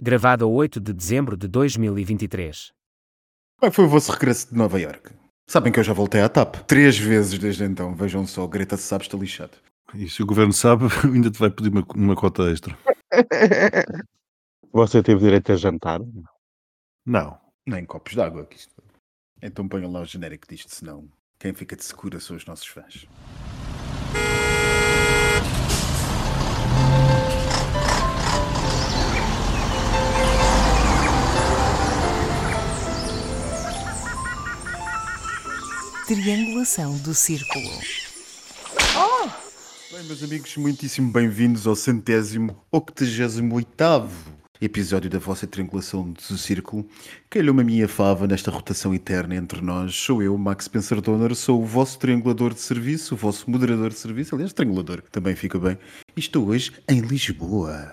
Gravado a 8 de dezembro de 2023. Como é que foi o vosso regresso de Nova York? Sabem que eu já voltei à TAP. Três vezes desde então. Vejam só, Greta se sabe, está lixado. E se o governo sabe, ainda te vai pedir uma, uma cota extra. Você teve direito a jantar? Não. Nem copos d'água. isto- Então ponham lá o genérico disto, senão quem fica de segura são os nossos fãs. Triangulação do círculo. Bem, meus amigos, muitíssimo bem-vindos ao centésimo octogésimo oitavo episódio da vossa triangulação do círculo. Calhou-me a minha fava nesta rotação eterna entre nós. Sou eu, Max Spencer Donner, sou o vosso triangulador de serviço, o vosso moderador de serviço, aliás, triangulador também fica bem. E estou hoje em Lisboa.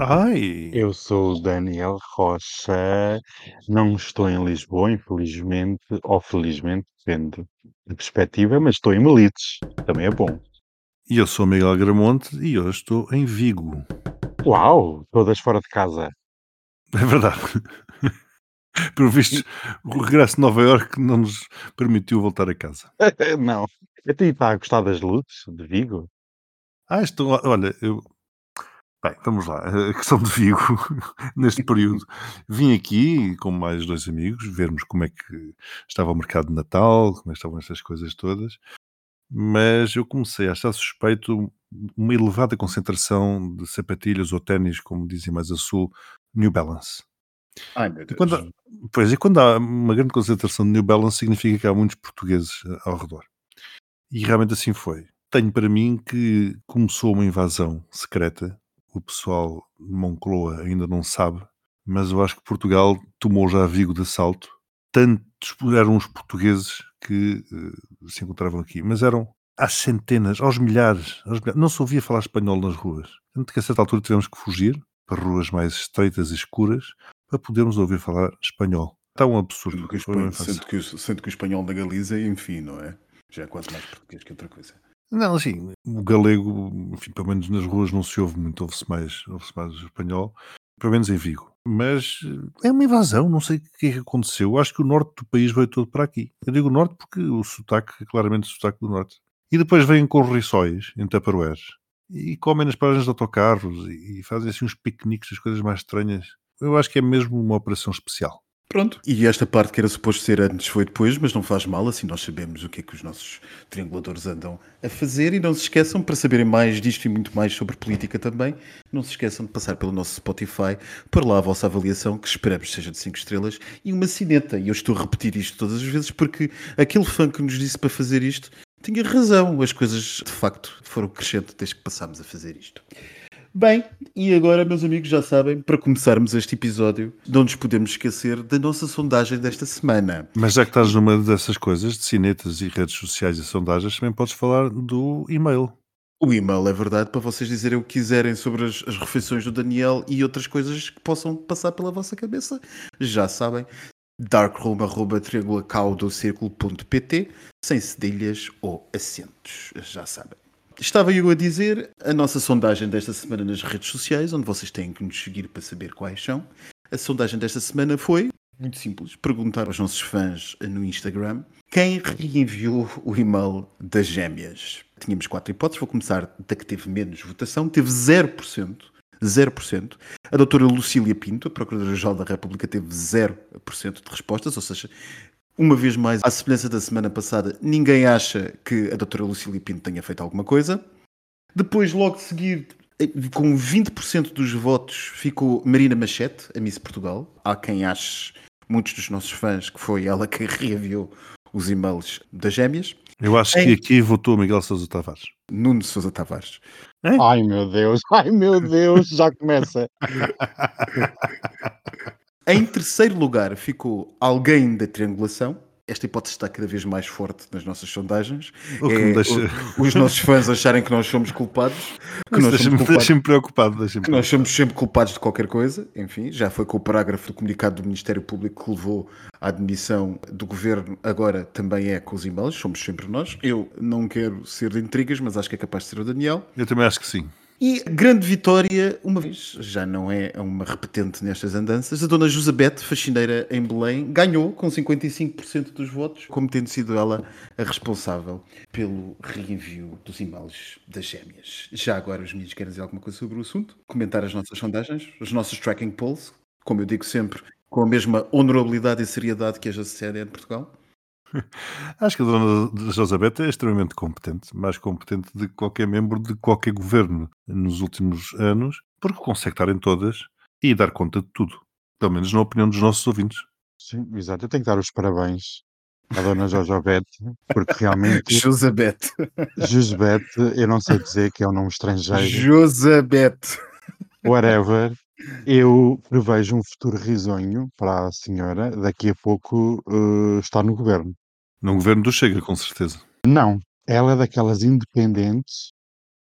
Ai! Eu sou o Daniel Rocha, não estou em Lisboa, infelizmente, ou felizmente, depende da perspectiva, mas estou em Melites, também é bom. E eu sou Miguel Gramonte e hoje estou em Vigo. Uau, todas fora de casa. É verdade. Pelo visto, o regresso de Nova Iorque não nos permitiu voltar a casa. não, a ti está a gostar das luzes de Vigo? Ah, estou, olha, eu. Bem, vamos lá. A questão de Vigo, neste período. Vim aqui com mais dois amigos vermos como é que estava o mercado de Natal, como é que estavam estas coisas todas. Mas eu comecei a achar suspeito uma elevada concentração de sapatilhas ou ténis, como dizem mais a sul, New Balance. Ai, meu E Deus. quando, há- pois, e quando há uma grande concentração de New Balance, significa que há muitos portugueses ao redor. E realmente assim foi. Tenho para mim que começou uma invasão secreta. O pessoal de Moncloa ainda não sabe, mas eu acho que Portugal tomou já Vigo de assalto. Tantos eram os portugueses que eh, se encontravam aqui, mas eram às centenas, aos milhares, aos milhares. Não se ouvia falar espanhol nas ruas. Tanto que a certa altura tivemos que fugir para ruas mais estreitas e escuras para podermos ouvir falar espanhol. Um absurdo. Sendo que, o espanhol, sendo, que o, sendo que o espanhol da Galiza, enfim, não é? Já é quase mais português que outra coisa. Não, assim, o galego, enfim, pelo menos nas ruas não se ouve muito, ouve-se mais, ouve mais o espanhol, pelo menos em Vigo. Mas eh, é uma invasão, não sei o que é que aconteceu. Eu acho que o norte do país veio todo para aqui. Eu digo norte porque o sotaque é claramente o sotaque do norte. E depois vêm com riçóis em Tupperwares e comem nas paragens de autocarros e fazem assim uns piqueniques, as coisas mais estranhas. Eu acho que é mesmo uma operação especial. Pronto. E esta parte que era suposto ser antes foi depois, mas não faz mal, assim nós sabemos o que é que os nossos trianguladores andam a fazer e não se esqueçam, para saberem mais disto e muito mais sobre política também, não se esqueçam de passar pelo nosso Spotify, por lá a vossa avaliação, que esperamos seja de 5 estrelas, e uma cineta. E eu estou a repetir isto todas as vezes porque aquele fã que nos disse para fazer isto tinha razão. As coisas, de facto, foram crescendo desde que passámos a fazer isto. Bem, e agora, meus amigos, já sabem, para começarmos este episódio, não nos podemos esquecer da nossa sondagem desta semana. Mas já que estás numa dessas coisas, de cinetas e redes sociais e sondagens, também podes falar do e-mail. O e-mail é verdade para vocês dizerem o que quiserem sobre as, as refeições do Daniel e outras coisas que possam passar pela vossa cabeça. Já sabem, darkroom.triangulacaudo.pt sem cedilhas ou acentos. Já sabem. Estava eu a dizer a nossa sondagem desta semana nas redes sociais, onde vocês têm que nos seguir para saber quais são. A sondagem desta semana foi muito simples: perguntar aos nossos fãs no Instagram quem reenviou o e-mail das gêmeas. Tínhamos quatro hipóteses, vou começar da que teve menos votação, teve 0%. 0%. A doutora Lucília Pinto, a Procuradora-Geral da República, teve 0% de respostas, ou seja, uma vez mais, à semelhança da semana passada, ninguém acha que a doutora Lucília Pinto tenha feito alguma coisa. Depois, logo de seguir, eh, com 20% dos votos, ficou Marina Machete, a Miss Portugal. Há quem ache, muitos dos nossos fãs, que foi ela que reenviou os e-mails das gêmeas. Eu acho Em- que aqui votou Miguel Sousa Tavares. Nuno Sousa Tavares. Ai meu Deus, ai meu Deus, já começa. Em terceiro lugar ficou alguém da triangulação. Esta hipótese está cada vez mais forte nas nossas sondagens. O que me É deixa- o- os nossos fãs acharem que nós somos culpados. Que nós somos Deixa-me culpados. deixa preocupado. Deixa que nós somos sempre culpados de qualquer coisa, enfim, já foi com o parágrafo do comunicado do Ministério Público que levou à admissão do governo, agora também é com os e-mails, somos sempre nós. Eu não quero ser de intrigas, mas acho que é capaz de ser o Daniel. Eu também acho que sim. E grande vitória, uma vez, já não é uma repetente nestas andanças, a dona Josabete, faxineira em Belém, ganhou com 55% dos votos, como tendo sido ela a responsável pelo reenvio dos e-mails das gêmeas. Já agora os meninos querem dizer alguma coisa sobre o assunto? Comentar as nossas sondagens, os nossos tracking polls, como eu digo sempre, com a mesma honorabilidade e seriedade que a CNN de Portugal? Acho que a dona Josabeth é extremamente competente, mais competente de qualquer membro de qualquer governo nos últimos anos, porque consegue estar em todas e dar conta de tudo, pelo menos na opinião dos nossos ouvintes. Sim, exato. Eu tenho que dar os parabéns à dona Jojobete, porque realmente Josabete. Josbete, eu não sei dizer que é um nome estrangeiro, Josabete. whatever. Eu prevejo um futuro risonho para a senhora, daqui a pouco eh, está no governo. No governo do Chega, com certeza. Não, ela é daquelas independentes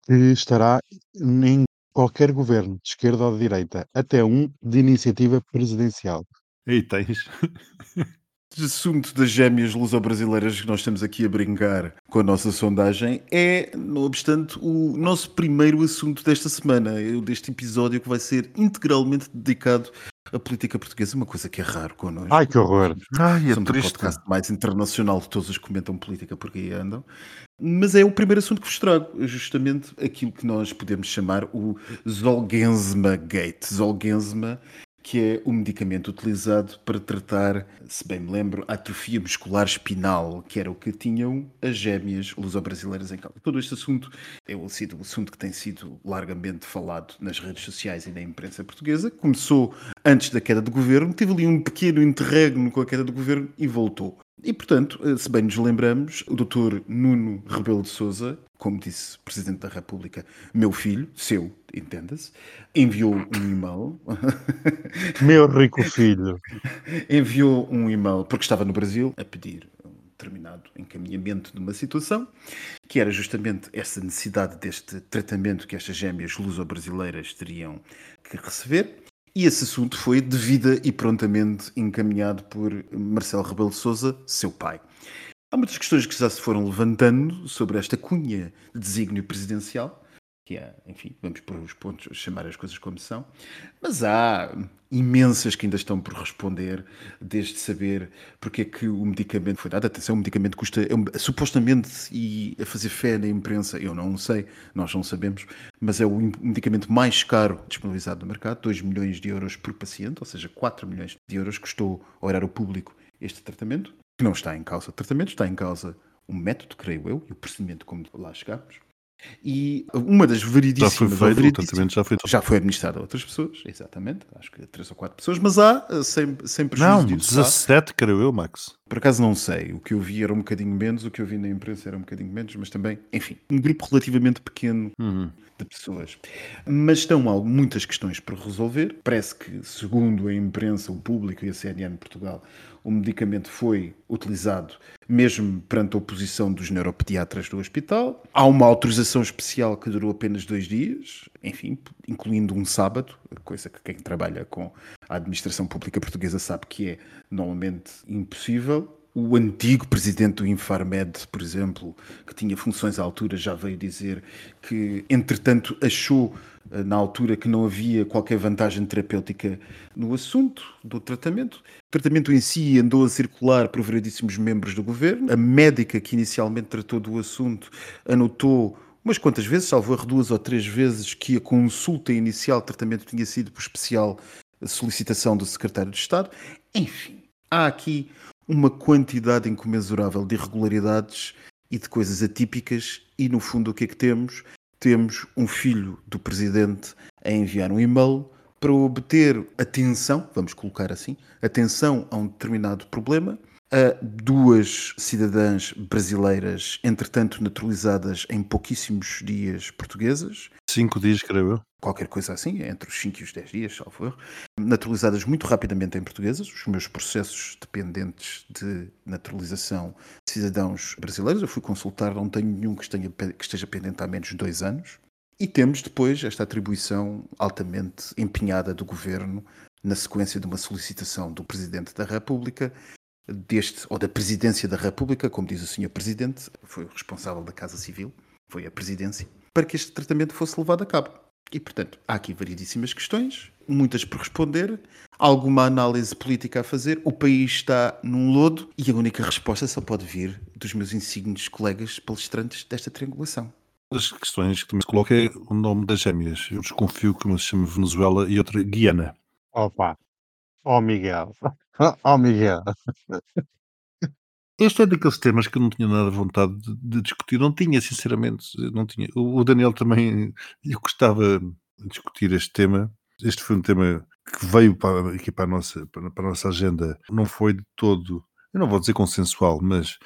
que estará em qualquer governo, de esquerda ou de direita, até um de iniciativa presidencial. Aí tens. Este assunto das gêmeas luso-brasileiras que nós estamos aqui a brincar com a nossa sondagem é, não obstante, o nosso primeiro assunto desta semana, deste episódio que vai ser integralmente dedicado à política portuguesa, uma coisa que é raro connosco. Ai, que horror! Ai, é Somos o triste. podcast mais internacional de todos os que comentam política porque aí andam. Mas é o primeiro assunto que vos trago, é justamente aquilo que nós podemos chamar o Zolgensma Gate. Zolgensma, que é o medicamento utilizado para tratar, se bem me lembro, atrofia muscular espinal, que era o que tinham as gêmeas luso-brasileiras em causa. Todo este assunto é um assunto que tem sido largamente falado nas redes sociais e na imprensa portuguesa. Começou antes da queda do governo, teve ali um pequeno interregno com a queda do governo e voltou. E, portanto, eh, se bem nos lembramos, o Dr. Nuno Rebelo de Sousa, como disse o Presidente da República, meu filho, seu, entenda-se, enviou um e-mail, Meu rico filho. enviou um e-mail, porque estava no Brasil, a pedir um determinado encaminhamento de uma situação, que era justamente essa necessidade deste tratamento que estas gêmeas luso-brasileiras teriam que receber. E esse assunto foi devida e prontamente encaminhado por Marcelo Rebelo de Sousa, seu pai. Há muitas questões que já se foram levantando sobre esta cunha de desígnio presidencial, que é, enfim, vamos pôr os pontos, chamar as coisas como são, mas há imensas que ainda estão por responder, desde saber porque é que o medicamento foi dado. Atenção, o medicamento custa, é um- supostamente, e a fazer fé na imprensa, eu não sei, nós não sabemos, mas é o medicamento mais caro disponibilizado no mercado, 2 milhões de euros por paciente, ou seja, 4 milhões de euros custou ao erário público este tratamento, que não está em causa o tratamento, está em causa o método, creio eu, e o procedimento como lá chegamos. E uma das Já veridíssimas... foi ou feito, o tratamento já foi já foi administrado a outras pessoas, exatamente, acho que três ou quatro pessoas, mas há, eh, sem, sem prejuízo Não, há. 17, creio eu, Max. Por acaso não sei, o que eu vi era um bocadinho menos, o que eu vi na imprensa era um bocadinho menos, mas também, enfim, um grupo relativamente pequeno Uhum. de pessoas. Mas estão muitas questões para resolver. Parece que, segundo a imprensa, o público e a CNN de Portugal, o medicamento foi utilizado mesmo perante a oposição dos neuropediatras do hospital. Há uma autorização especial que durou apenas dois dias, enfim, incluindo um sábado, coisa que quem trabalha com a administração pública portuguesa sabe que é normalmente impossível. O antigo presidente do Infarmed, por exemplo, que tinha funções à altura, já veio dizer que, entretanto, achou eh, na altura que não havia qualquer vantagem terapêutica no assunto do tratamento. O tratamento em si andou a circular por variedíssimos membros do governo. A médica que inicialmente tratou do assunto anotou umas quantas vezes, salvo erro, duas ou três vezes, que a consulta inicial de tratamento tinha sido por especial solicitação do secretário de Estado. Enfim, há aqui uma quantidade incomensurável de irregularidades e de coisas atípicas, e no fundo o que é que temos? Temos um filho do presidente a enviar um e-mail para obter atenção, vamos colocar assim, atenção a um determinado problema, a duas cidadãs brasileiras, entretanto naturalizadas em pouquíssimos dias portuguesas, 5 dias, creio eu. qualquer coisa assim, entre os 5 e os 10 dias, salvo erro, naturalizadas muito rapidamente em portuguesas. Os meus processos dependentes de naturalização de cidadãos brasileiros, eu fui consultar, não tenho nenhum que, esteja, que esteja pendente há menos de dois anos. E temos depois esta atribuição altamente empenhada do governo na sequência de uma solicitação do Presidente da República deste, ou da Presidência da República, como diz o Sr. Presidente, foi o responsável da Casa Civil, foi a Presidência, para que este tratamento fosse levado a cabo. E, portanto, há aqui variedíssimas questões, muitas por responder, alguma análise política a fazer. O país está num lodo e a única resposta só pode vir dos meus insignes colegas palestrantes desta triangulação. Uma das questões que também se coloca é o nome das gêmeas. Eu desconfio que uma se chama Venezuela e outra Guiana. Opa! Oh Miguel! Oh Miguel! Este é daqueles temas que eu não tinha nada vontade de, de discutir. Não tinha, sinceramente. Não tinha. O o Daniel também lhe gostava de discutir este tema. Este foi um tema que veio para, aqui para a, nossa, para, para a nossa agenda. Não foi de todo, eu não vou dizer consensual, mas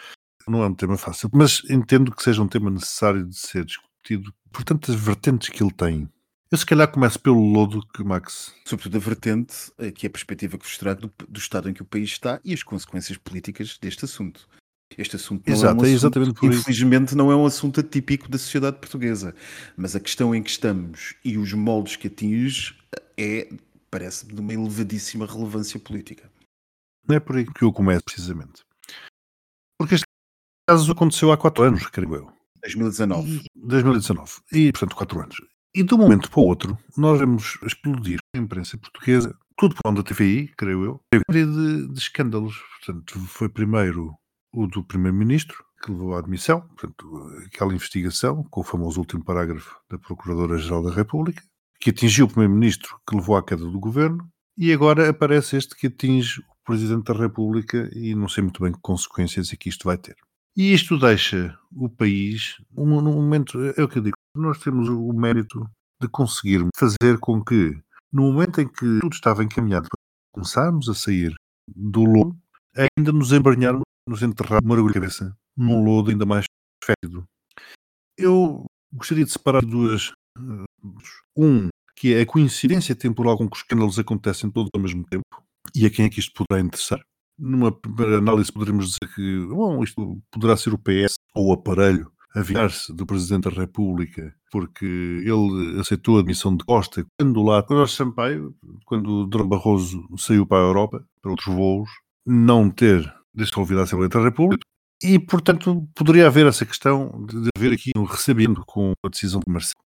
não é um tema fácil. Mas entendo que seja um tema necessário de ser discutido por tantas vertentes que ele tem. Eu se calhar começo pelo lodo que Max Sobretudo a vertente, eh, que é a perspectiva que vos trago do, do estado em que o país está e as consequências políticas deste assunto. Este assunto não Exato, é um é assunto, exatamente por isso. infelizmente não é um assunto atípico da sociedade portuguesa, mas a questão em que estamos e os moldes que atinge é, parece-me, de uma elevadíssima relevância política. Não é por aí que eu começo, precisamente. Porque este caso aconteceu há quatro anos, creio eu. 2019. 2019. E, portanto, quatro anos. E de um momento para o outro, nós vemos explodir a imprensa portuguesa, tudo por onde da TVI, creio eu, uma série de, de escândalos. Portanto, foi primeiro o do Primeiro-Ministro, que levou à admissão, portanto, aquela investigação, com o famoso último parágrafo da Procuradora-Geral da República, que atingiu o Primeiro-Ministro, que levou à queda do governo, e agora aparece este que atinge o Presidente da República, e não sei muito bem que consequências é que isto vai ter. E isto deixa o país, num momento, é o que eu digo, nós temos o mérito de conseguir fazer com que, no momento em que tudo estava encaminhado para começarmos a sair do lodo, ainda nos embranharmos, nos enterrar uma mergulho cabeça num lodo ainda mais fétido. Eu gostaria de separar duas. eh, Um, que é a coincidência temporal com que os escândalos acontecem todos ao mesmo tempo, e a quem é que isto poderá interessar. Numa primeira análise, poderíamos dizer que bom, isto poderá ser o PS ou o aparelho a vingar-se do Presidente da República porque ele aceitou a admissão de Costa quando lá, quando Jorge Sampaio, quando o Dr. Barroso saiu para a Europa, para outros voos, não ter dissolvido a Assembleia da República. E, portanto, poderia haver essa questão de haver aqui um recebimento com a decisão de Marcelo.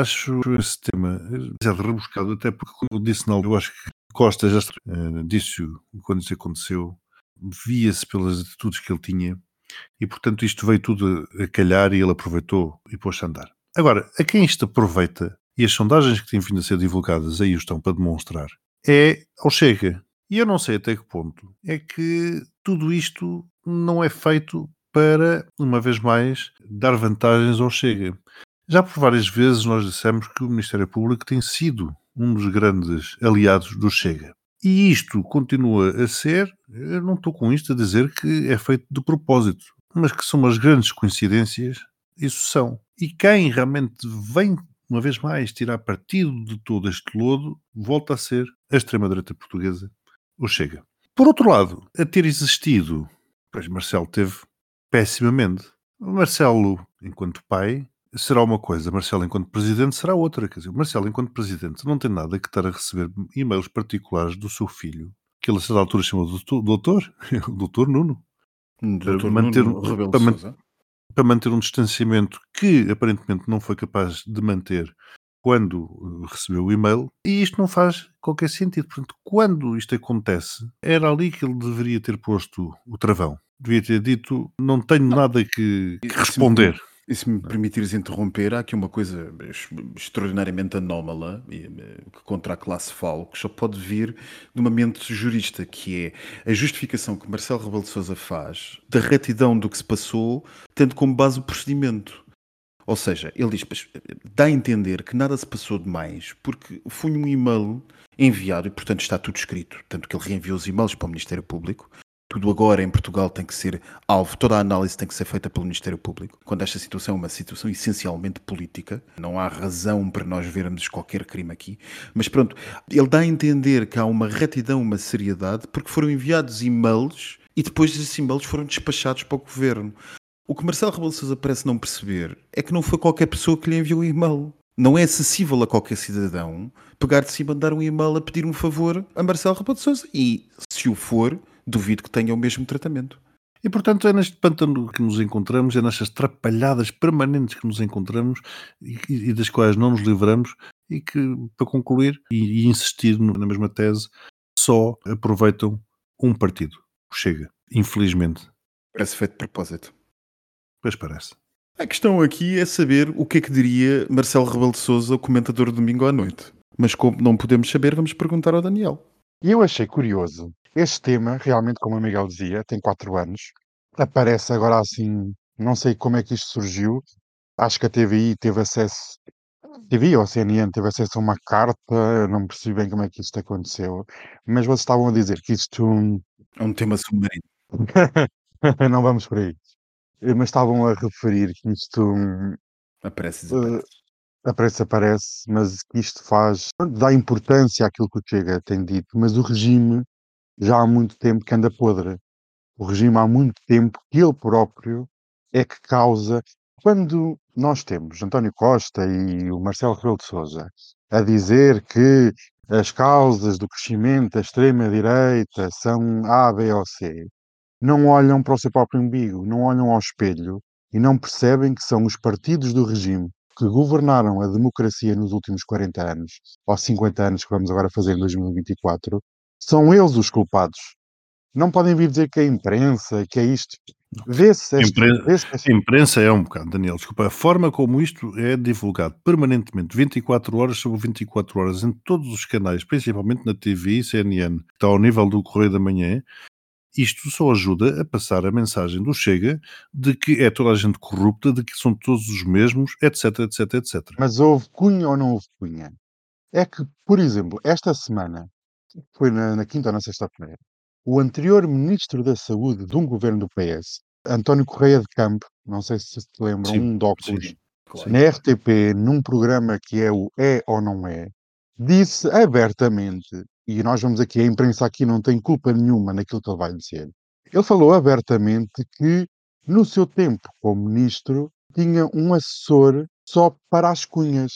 Acho esse tema demasiado rebuscado, até porque, como disse, não, eu acho que Costa já eh, disse quando isso aconteceu, via-se pelas atitudes que ele tinha e, portanto, isto veio tudo a calhar e ele aproveitou e pôs-se a andar. Agora, a quem isto aproveita, e as sondagens que têm vindo a ser divulgadas aí estão para demonstrar, é ao Chega. E eu não sei até que ponto é que tudo isto não é feito para, uma vez mais, dar vantagens ao Chega. Já por várias vezes nós dissemos que o Ministério Público tem sido um dos grandes aliados do Chega. E isto continua a ser, eu não estou com isto a dizer que é feito de propósito, mas que são umas grandes coincidências, isso são. E quem realmente vem, uma vez mais, tirar partido de todo este lodo, volta a ser a extrema-direita portuguesa, o Chega. Por outro lado, a ter existido, pois Marcelo teve pessimamente. Marcelo, enquanto pai, será uma coisa, Marcelo, enquanto presidente, será outra. Quer dizer, Marcelo, enquanto presidente, não tem nada que estar a receber e-mails particulares do seu filho, que ele a certa altura chamou doutor, doutor, o doutor Nuno, Dr. manter Nuno Rebelo para de Sousa. para manter um distanciamento que aparentemente não foi capaz de manter quando uh, recebeu o e-mail, e isto não faz qualquer sentido. Portanto, quando isto acontece, era ali que ele deveria ter posto o travão. Devia ter dito: não tenho nada que, que responder. E se me permitires interromper, há aqui uma coisa ex- extraordinariamente anómala eh, que contra a classe falo, que só pode vir de uma mente jurista, que é a justificação que Marcelo Rebelo de Sousa faz da retidão do que se passou, tendo como base o procedimento. Ou seja, ele diz, "Pois, eh, dá a entender que nada se passou demais, porque foi um e-mail enviado e, portanto, está tudo escrito. Tanto que ele reenviou os e-mails para o Ministério Público. Tudo agora em Portugal tem que ser alvo, toda a análise tem que ser feita pelo Ministério Público. Quando esta situação é uma situação essencialmente política, não há razão para nós vermos qualquer crime aqui. Mas pronto, ele dá a entender que há uma retidão, uma seriedade, porque foram enviados e-mails e depois esses e-mails foram despachados para o governo. O que Marcelo Rebelo Sousa parece não perceber é que não foi qualquer pessoa que lhe enviou o e-mail. Não é acessível a qualquer cidadão pegar de e mandar um e-mail a pedir um favor a Marcelo Rebelo de Sousa. E, se o for, duvido que tenha o mesmo tratamento. E, portanto, é neste pântano que nos encontramos, é nestas trapalhadas permanentes que nos encontramos e, e das quais não nos livramos e que, para concluir e, e insistir na mesma tese, só aproveitam um partido, Chega, infelizmente. Parece feito de propósito. Pois parece. A questão aqui é saber o que é que diria Marcelo Rebelo de Sousa, o comentador do domingo à noite. Mas como não podemos saber, vamos perguntar ao Daniel. E eu achei curioso. Este tema, realmente, como o Miguel dizia, tem quatro anos. Aparece agora assim, não sei como é que isto surgiu. Acho que a TVI teve acesso, TVI ou a CNN teve acesso a uma carta, não percebi bem como é que isto aconteceu. Mas vocês estavam a dizer que isto É um tema submarino. não vamos por aí. Eh, Mas estavam a referir que isto Aparece eh, desaparece. aparece, aparece, mas que isto faz, dá importância àquilo que o Chega tem dito, mas o regime já há muito tempo que anda podre. O regime há muito tempo que ele próprio é que causa. Quando nós temos António Costa e o Marcelo Rebelo de Sousa a dizer que as causas do crescimento da extrema-direita são A, B ou C, não olham para o seu próprio umbigo, não olham ao espelho e não percebem que são os partidos do regime que governaram a democracia nos últimos 40 anos, ou 50 anos que vamos agora fazer em 2024, são eles os culpados. Não podem vir dizer que é a imprensa, que é isto. Vê-se esta- Impren- vê-se esta- A imprensa é um bocado, Daniel, desculpa, a forma como isto é divulgado permanentemente, 24 horas sobre 24 horas, em todos os canais, principalmente na TV e CNN, que está ao nível do Correio da Manhã, isto só ajuda a passar a mensagem do Chega de que é toda a gente corrupta, de que são todos os mesmos, etc, etc, etc. Mas houve cunha ou não houve cunha? É que, por exemplo, esta semana, foi na, na quinta ou na sexta-feira, o anterior ministro da Saúde de um governo do PS, António Correia de Campo, não sei se se lembram, Sim, um de óculos, sim. Claro. na RTP, num programa que é o É ou Não É, disse abertamente, e nós vamos aqui, a imprensa aqui não tem culpa nenhuma naquilo que ele vai dizer, ele falou abertamente que no seu tempo como ministro tinha um assessor só para as cunhas.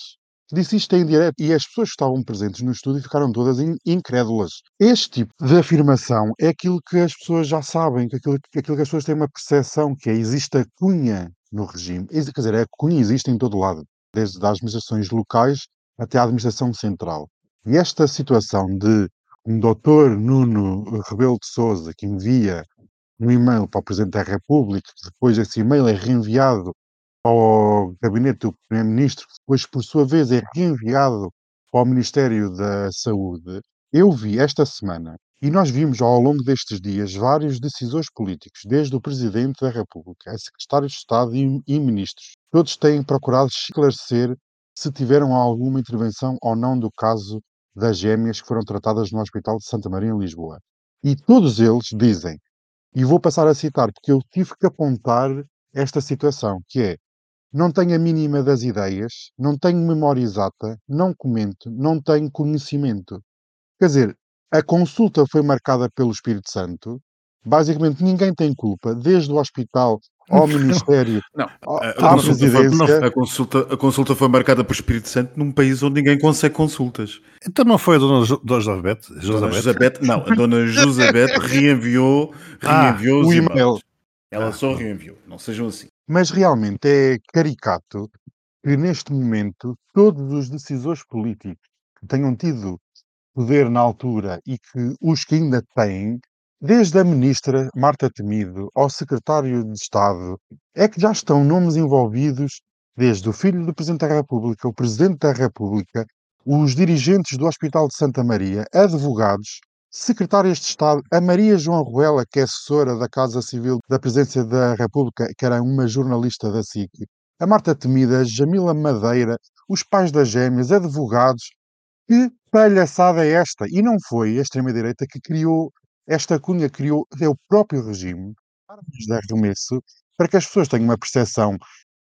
Disse isto em direto e as pessoas que estavam presentes no estúdio ficaram todas in- incrédulas. Este tipo de afirmação é aquilo que as pessoas já sabem, que aquilo, que aquilo que as pessoas têm uma percepção, que é existe a cunha no regime. Quer dizer, a cunha existe em todo lado, desde as administrações locais até à administração central. E esta situação de um doutor Nuno Rebelo de Sousa que envia um e-mail para o Presidente da República, depois esse e-mail é reenviado ao gabinete do Primeiro-Ministro, que depois, por sua vez, é reenviado ao Ministério da Saúde. Eu vi esta semana, e nós vimos ao longo destes dias, vários decisores políticos, desde o Presidente da República, a Secretários de Estado e, e Ministros. Todos têm procurado esclarecer se tiveram alguma intervenção ou não do caso das gêmeas que foram tratadas no Hospital de Santa Maria, em Lisboa. E todos eles dizem, e vou passar a citar, porque eu tive que apontar esta situação, que é, não tenho a mínima das ideias, não tenho memória exata, não comento, não tenho conhecimento. Quer dizer, a consulta foi marcada pelo Espírito Santo, basicamente ninguém tem culpa, desde o hospital ao Ministério, Não, à, a, à a consulta foi, Presidência. a, consulta, a consulta foi marcada por Espírito Santo num país onde ninguém consegue consultas. Então não foi a dona Jo- Dona Josabete? Josabete? Josabete, não, a Dona Josabete reenviou, Ah, reenviou o os e-mail. e-mails. Ela só reenviou, não sejam assim. Mas realmente é caricato que neste momento todos os decisores políticos que tenham tido poder na altura e que os que ainda têm, desde a ministra Marta Temido ao secretário de Estado, é que já estão nomes envolvidos, desde o filho do Presidente da República, o Presidente da República, os dirigentes do Hospital de Santa Maria, advogados, secretárias de Estado, a Maria João Ruela, que é assessora da Casa Civil da Presidência da República, que era uma jornalista da SIC, a Marta Temida, Jamila Madeira, os pais das gêmeas, advogados. Que palhaçada é esta? E não foi a extrema-direita que criou esta cunha, criou o próprio regime, armas de arremesso, para que as pessoas tenham uma percepção,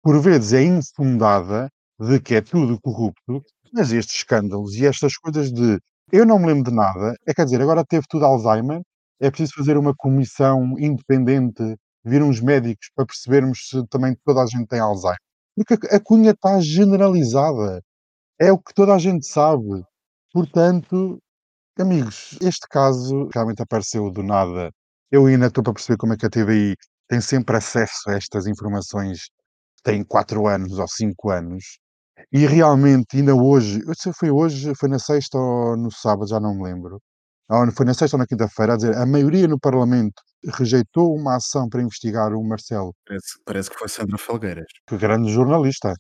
por vezes é infundada, de que é tudo corrupto, mas estes escândalos e estas coisas de eu não me lembro de nada, é quer dizer, agora teve tudo Alzheimer, é preciso fazer uma comissão independente, vir uns médicos para percebermos se também toda a gente tem Alzheimer. Porque a cunha está generalizada. É o que toda a gente sabe. Portanto, amigos, este caso realmente apareceu do nada. Eu ainda estou para perceber como é que a TVI tem sempre acesso a estas informações têm 4 anos ou 5 anos, e realmente ainda hoje, eu sei se foi hoje, foi na sexta ou no sábado, já não me lembro, ou foi na sexta ou na quinta-feira, a dizer a maioria no Parlamento rejeitou uma ação para investigar o Marcelo, Parece, parece que foi Sandra Felgueiras. que grande jornalista.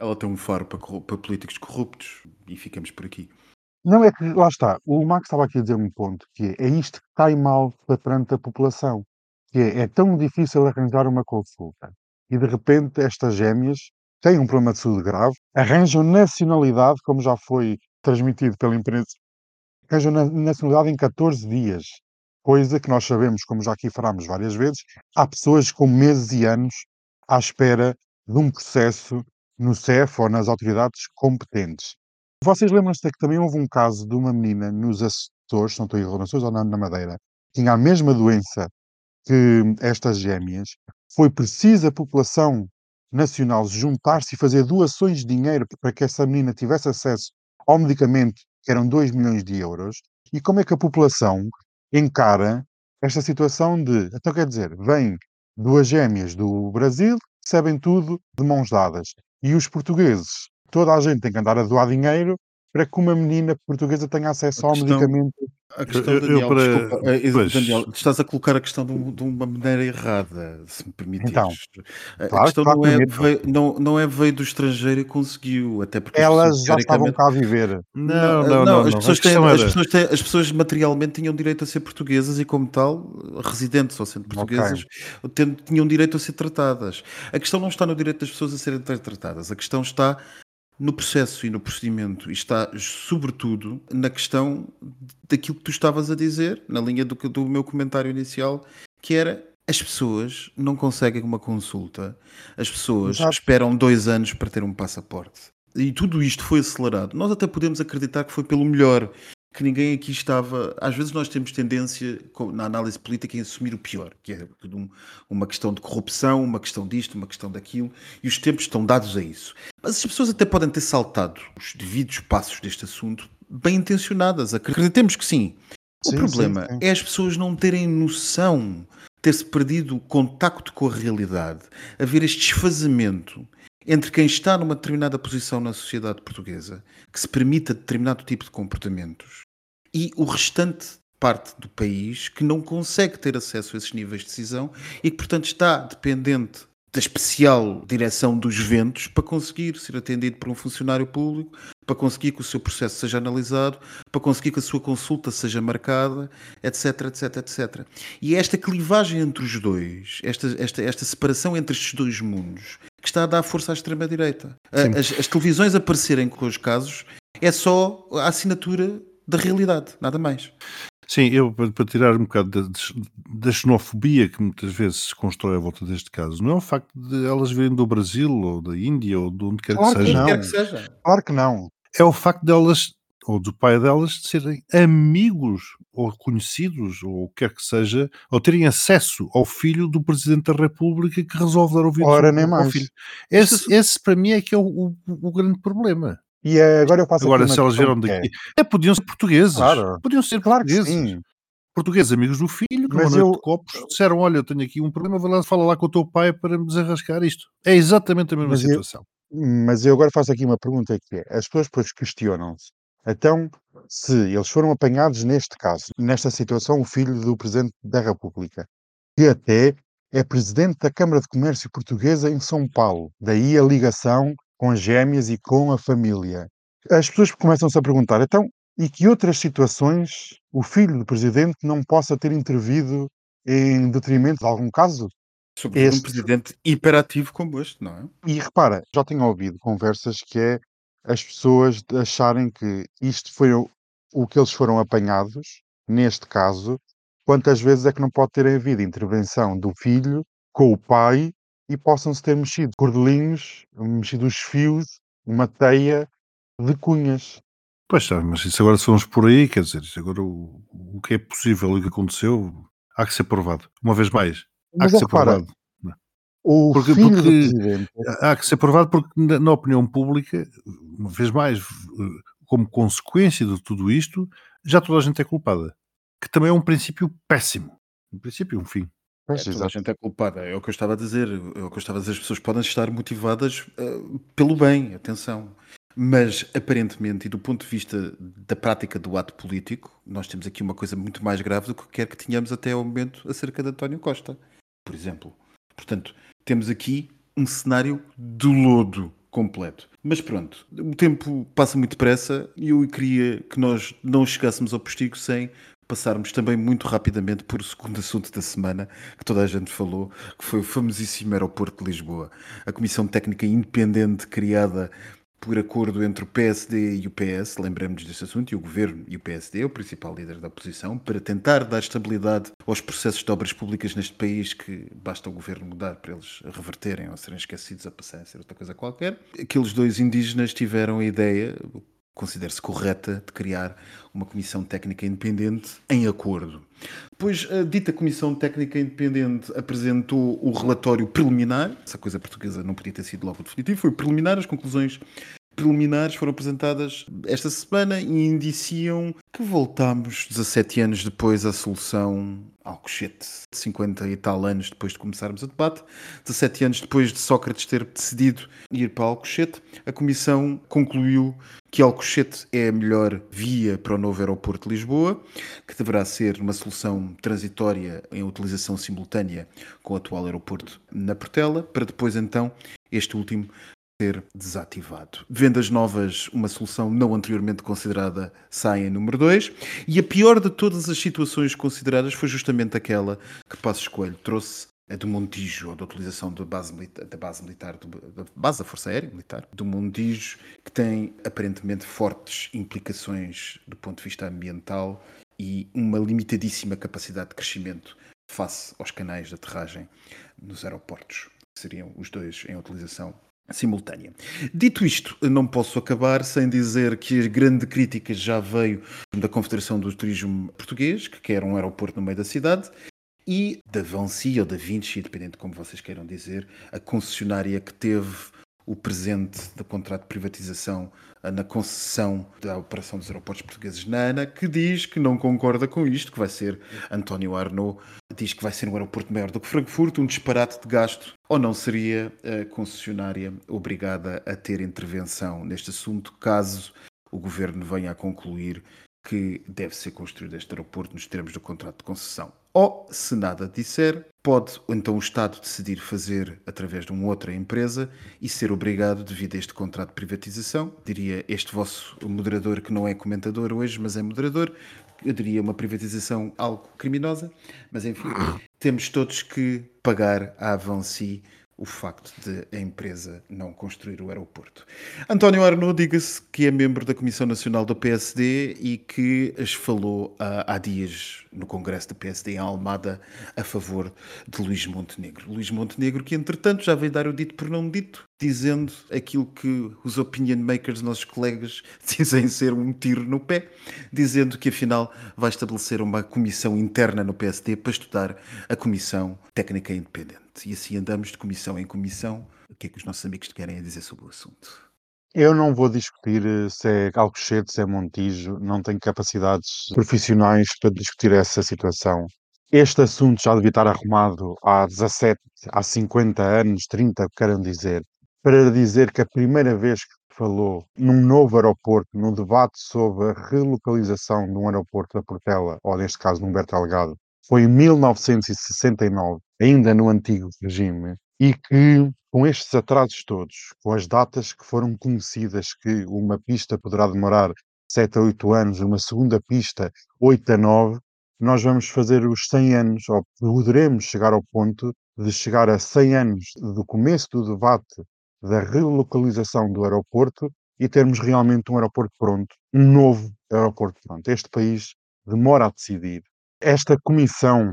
Ela tem um faro para, para políticos corruptos e ficamos por aqui. Não é que, lá está, o Max estava aqui a dizer um ponto, que é, é isto que cai mal perante a população, que é, é tão difícil arranjar uma consulta, e de repente estas gêmeas têm um problema de saúde grave, arranjam nacionalidade, como já foi transmitido pela imprensa, arranjam na- nacionalidade em 14 dias, coisa que nós sabemos, como já aqui falámos várias vezes, há pessoas com meses e anos à espera de um processo no CEF ou nas autoridades competentes. Vocês lembram-se que também houve um caso de uma menina nos se não estou em erro, ou na, Madeira, tinha a mesma doença que estas gêmeas, foi preciso a população nacional juntar-se e fazer doações de dinheiro para que essa menina tivesse acesso ao medicamento, que eram 2 milhões de euros, e como é que a população encara esta situação de, então quer dizer, vêm duas gêmeas do Brasil, recebem tudo de mãos dadas, e os portugueses, toda a gente tem que andar a doar dinheiro para que uma menina portuguesa tenha acesso A ao questão- medicamento. A questão, eu- eu Daniel, para- desculpa, eh, eh, pois. Daniel, estás a colocar a questão de, um- de uma maneira errada, se me permitires. Então, a claro, questão claro não, é, veio, não, não é veio do estrangeiro e conseguiu, até porque as Elas já estavam cá a viver. Não, não, não. as, pessoas têm- as, pessoas têm- as pessoas materialmente tinham direito a ser portuguesas e, como tal, residentes ou sendo portuguesas, tendo- tinham direito a ser tratadas. A questão não está no direito das pessoas a serem tra- tratadas, a questão está no processo e no procedimento e está, sobretudo, na questão daquilo que tu estavas a dizer, na linha do, do meu comentário inicial, que era. As pessoas não conseguem uma consulta, as pessoas Exato. esperam dois anos para ter um passaporte. E tudo isto foi acelerado. Nós até podemos acreditar que foi pelo melhor, que ninguém aqui estava. Às vezes nós temos tendência, na análise política, em assumir o pior, que é um- uma questão de corrupção, uma questão disto, uma questão daquilo, e os tempos estão dados a isso. Mas as pessoas até podem ter saltado os devidos passos deste assunto, bem intencionadas. Acreditemos que sim. O Sim, problema sim, sim. é as pessoas não terem noção, ter-se perdido o contacto com a realidade, haver este desfazamento entre quem está numa determinada posição na sociedade portuguesa, que se permita determinado tipo de comportamentos, e o restante parte do país que não consegue ter acesso a esses níveis de decisão e que, portanto, está dependente da especial direção dos ventos para conseguir ser atendido por um funcionário público, para conseguir que o seu processo seja analisado, para conseguir que a sua consulta seja marcada, etc, etc, etc. E é esta clivagem entre os dois, esta, esta, esta separação entre estes dois mundos, que está a dar força à extrema-direita. As, as televisões aparecerem com os casos é só a assinatura da realidade, nada mais. Sim, eu para, tirar um bocado da, da xenofobia que muitas vezes se constrói à volta deste caso, não é o facto de elas virem do Brasil ou da Índia ou de onde quer Claro que seja, não. Quer que seja. Claro que não. é o facto delas ou do pai delas de serem amigos ou conhecidos ou o que quer que seja, ou terem acesso ao filho do Presidente da República que resolve dar ouvidos Ora, ao, nem ao mais. filho. Esse, esse para mim é que é o, o- o grande problema. E eh, agora eu faço Agora, uma se elas vieram é- daqui, é, podiam ser portugueses. Claro. Podiam ser Claro portugueses. sim. Portugueses amigos do filho, que Mas noite eu- de copos disseram: Olha, eu tenho aqui um problema, vai lá, fala lá com o teu pai para me desarrascar isto. É exatamente a mesma Mas eu- situação. Mas eu agora faço aqui uma pergunta que é, as pessoas depois questionam-se, então, se eles foram apanhados neste caso, nesta situação, o filho do Presidente da República, que até é Presidente da Câmara de Comércio Portuguesa em São Paulo, daí a ligação com as gêmeas e com a família. As pessoas começam-se a perguntar, então, e que outras situações o filho do Presidente não possa ter intervido em detrimento de algum caso? Sobretudo um Este- presidente hiperativo como este, não é? E repara, já tenho ouvido conversas que é as pessoas acharem que isto foi o, o que eles foram apanhados, neste caso, quantas vezes é que não pode ter havido intervenção do filho com o pai e possam-se ter mexido cordelinhos, mexido os fios, uma teia de cunhas. Pois está, mas isso agora se vamos por aí, quer dizer, agora o, o que é possível e o que aconteceu há que ser provado. Uma vez mais, há Mas que é, ser repara, provado. o Porque- filho do porque- presidente, Há que ser provado porque, na, na opinião pública, uma vez mais, eh, como consequência de tudo isto, já toda a gente é culpada. Que também é um princípio péssimo. Um princípio e um fim. Pois, É, toda a gente é culpada, é o que eu estava a dizer. É o que eu estava a dizer. As pessoas podem estar motivadas uh, pelo bem, atenção. Mas, aparentemente, e do ponto de vista da prática do ato político, nós temos aqui uma coisa muito mais grave do que quer que tínhamos até ao momento acerca de António Costa, por exemplo. Portanto, temos aqui um cenário de lodo completo. Mas pronto, o tempo passa muito depressa e eu queria que nós não chegássemos ao postigo sem passarmos também muito rapidamente por o segundo assunto da semana que toda a gente falou, que foi o famosíssimo aeroporto de Lisboa. A Comissão Técnica Independente criada por acordo entre o PSD e o PS, lembramos deste assunto, e o Governo e o PSD, o principal líder da oposição, para tentar dar estabilidade aos processos de obras públicas neste país, que basta o Governo mudar para eles reverterem ou serem esquecidos a passar a ser outra coisa qualquer. Aqueles dois indígenas tiveram a ideia, considera-se correta de criar uma comissão técnica independente em acordo. Pois a dita comissão técnica independente apresentou o relatório preliminar, essa coisa portuguesa não podia ter sido logo definitivo, foi preliminar, as conclusões preliminares foram apresentadas esta semana e indiciam que voltamos 17 anos depois à solução Alcochete. 50 e tal anos depois de começarmos o debate, 17 anos depois de Sócrates ter decidido ir para Alcochete, a Comissão concluiu que Alcochete é a melhor via para o novo aeroporto de Lisboa, que deverá ser uma solução transitória em utilização simultânea com o atual aeroporto na Portela, para depois então este último ser desativado. Vendas novas, uma solução não anteriormente considerada, sai em número 2. E a pior de todas as situações consideradas foi justamente aquela que Passos Coelho trouxe a do Montijo, ou da utilização da base, da base militar, da base da Força Aérea Militar, do Montijo, que tem aparentemente fortes implicações do ponto de vista ambiental e uma limitadíssima capacidade de crescimento face aos canais de aterragem nos aeroportos, que seriam os dois em utilização simultânea. Dito isto, não posso acabar sem dizer que a grande crítica já veio da Confederação do Turismo Português, que quer um aeroporto no meio da cidade, e da Vancy ou da Vinci, dependendo de como vocês queiram dizer, a concessionária que teve o presente do contrato de privatização na concessão da operação dos aeroportos portugueses na ANA, que diz que não concorda com isto, que vai ser António Arnaud, diz que vai ser um aeroporto maior do que Frankfurt, um disparate de gasto, ou não seria a concessionária obrigada a ter intervenção neste assunto, caso o governo venha a concluir que deve ser construído este aeroporto nos termos do contrato de concessão. Ou, se nada disser, pode então o Estado decidir fazer através de uma outra empresa e ser obrigado, devido a este contrato de privatização, diria este vosso moderador que não é comentador hoje, mas é moderador, eu diria uma privatização algo criminosa, mas enfim, temos todos que pagar à Avanci o facto de a empresa não construir o aeroporto. António Arnaud, diga-se que é membro da Comissão Nacional do PSD e que as falou há, dias no Congresso do PSD em Almada a favor de Luís Montenegro. Luís Montenegro, que entretanto já veio dar o dito por não dito, dizendo aquilo que os opinion makers, nossos colegas, dizem ser um tiro no pé, dizendo que afinal vai estabelecer uma comissão interna no PSD para estudar a Comissão Técnica Independente. E assim andamos de comissão em comissão. O que é que os nossos amigos querem a dizer sobre o assunto? Eu não vou discutir eh, se é Alcochete, se é Montijo, não tenho capacidades profissionais para discutir essa situação. Este assunto já devia estar arrumado há 17, há 50 anos, 30, queiram dizer, para dizer que a primeira vez que falou num novo aeroporto, num debate sobre a relocalização de um aeroporto da Portela, ou neste caso de Humberto Delgado, foi em 1969, ainda no antigo regime, e que com estes atrasos todos, com as datas que foram conhecidas que uma pista poderá demorar 7 a 8 anos, uma segunda pista 8 a 9, nós vamos fazer os 100 anos, ou poderemos chegar ao ponto de chegar a 100 anos do começo do debate da relocalização do aeroporto e termos realmente um aeroporto pronto, um novo aeroporto pronto. Este país demora a decidir. Esta comissão,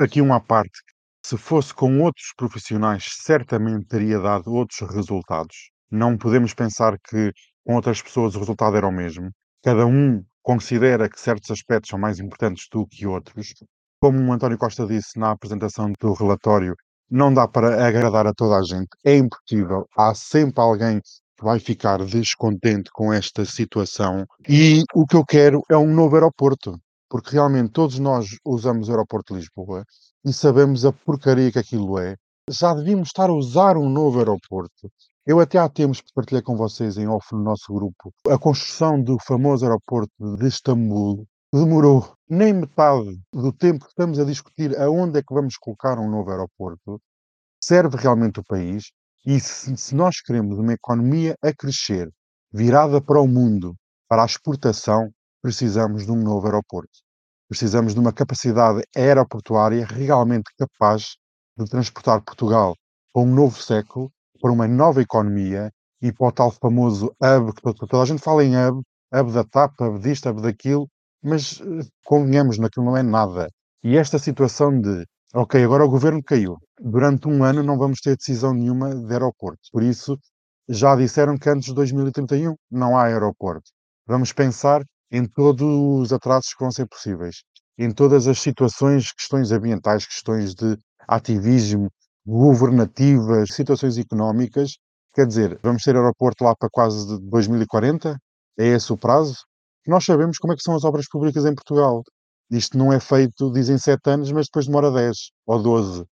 aqui uma parte, se fosse com outros profissionais, certamente teria dado outros resultados. Não podemos pensar que com outras pessoas o resultado era o mesmo. Cada um considera que certos aspectos são mais importantes do que outros. Como o António Costa disse na apresentação do relatório, não dá para agradar a toda a gente. É impossível. Há sempre alguém que vai ficar descontente com esta situação. E o que eu quero é um novo aeroporto. porque realmente todos nós usamos o aeroporto de Lisboa e sabemos a porcaria que aquilo é. Já devíamos estar a usar um novo aeroporto. Eu até há tempos partilhei com vocês em off no nosso grupo a construção do famoso aeroporto de Istambul. Demorou nem metade do tempo que estamos a discutir aonde é que vamos colocar um novo aeroporto. Serve realmente o país e se, se nós queremos uma economia a crescer, virada para o mundo, para a exportação, precisamos de um novo aeroporto. Precisamos de uma capacidade aeroportuária realmente capaz de transportar Portugal para um novo século, para uma nova economia e para o tal famoso hub, que toda, toda a gente fala em hub, hub da TAP, hub disto, hub daquilo, mas eh, convenhamos, naquilo não é nada. E esta situação de, ok, agora o governo caiu, durante um ano não vamos ter decisão nenhuma de aeroporto, por isso já disseram que antes de 2031 não há aeroporto. Vamos pensar em todos os atrasos que vão ser possíveis, em todas as situações, questões ambientais, questões de ativismo, governativas, situações económicas. Quer dizer, vamos ter aeroporto lá para quase de 2040? É esse o prazo? Nós sabemos como é que são as obras públicas em Portugal. Isto não é feito, dizem 7 anos, mas depois demora 10 ou 12.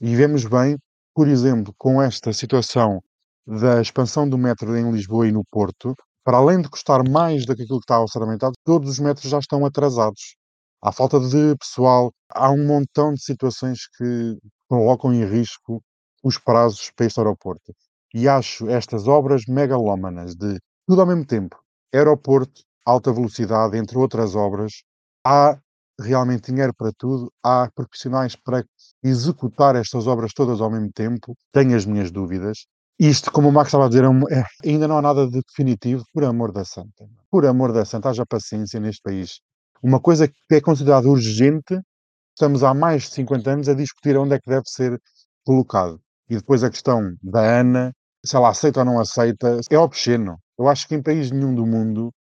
E vemos bem, por exemplo, com esta situação da expansão do metro em Lisboa e no Porto, para além de custar mais do que aquilo que está orçamentado, todos os metros já estão atrasados. Há falta de pessoal, há um montão de situações que colocam em risco os prazos para este aeroporto. E acho estas obras megalómanas de tudo ao mesmo tempo, aeroporto, alta velocidade, entre outras obras, há realmente dinheiro para tudo, há profissionais para executar estas obras todas ao mesmo tempo, tenho as minhas dúvidas, isto, como o Max estava a dizer, é é- ainda não há nada de definitivo, por amor da santa. Por amor da santa, haja paciência neste país. Uma coisa que é considerada urgente, estamos há mais de 50 anos a discutir onde é que deve ser colocado. E depois a questão da ANA, se ela aceita ou não aceita, é obsceno. Eu acho que em país nenhum do mundo,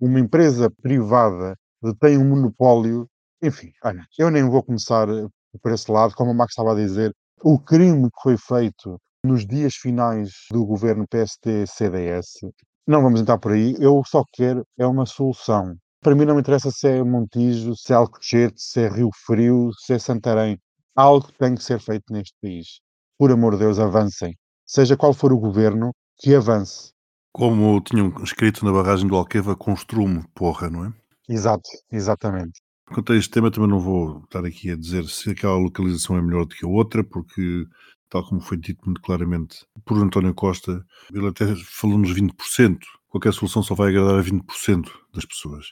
uma empresa privada detém um monopólio. Enfim, olha, eu nem vou começar eh, por esse lado, como o Max estava a dizer, o crime que foi feito nos dias finais do governo PST-CDS. Não vamos entrar por aí. Eu só quero é uma solução. Para mim não me interessa se é Montijo, se é Alcochete, se é Rio Frio, se é Santarém. Algo tem que ser feito neste país. Por amor de Deus, avancem. Seja qual for o governo, que avance. Como tinham escrito na barragem do Alqueva, construmo, porra, não é? Exato, exatamente. Quanto a este tema, também não vou estar aqui a dizer se aquela localização é melhor do que a outra, porque, tal como foi dito muito claramente por António Costa, ele até falou nos 20%. Qualquer solução só vai agradar a 20% das pessoas.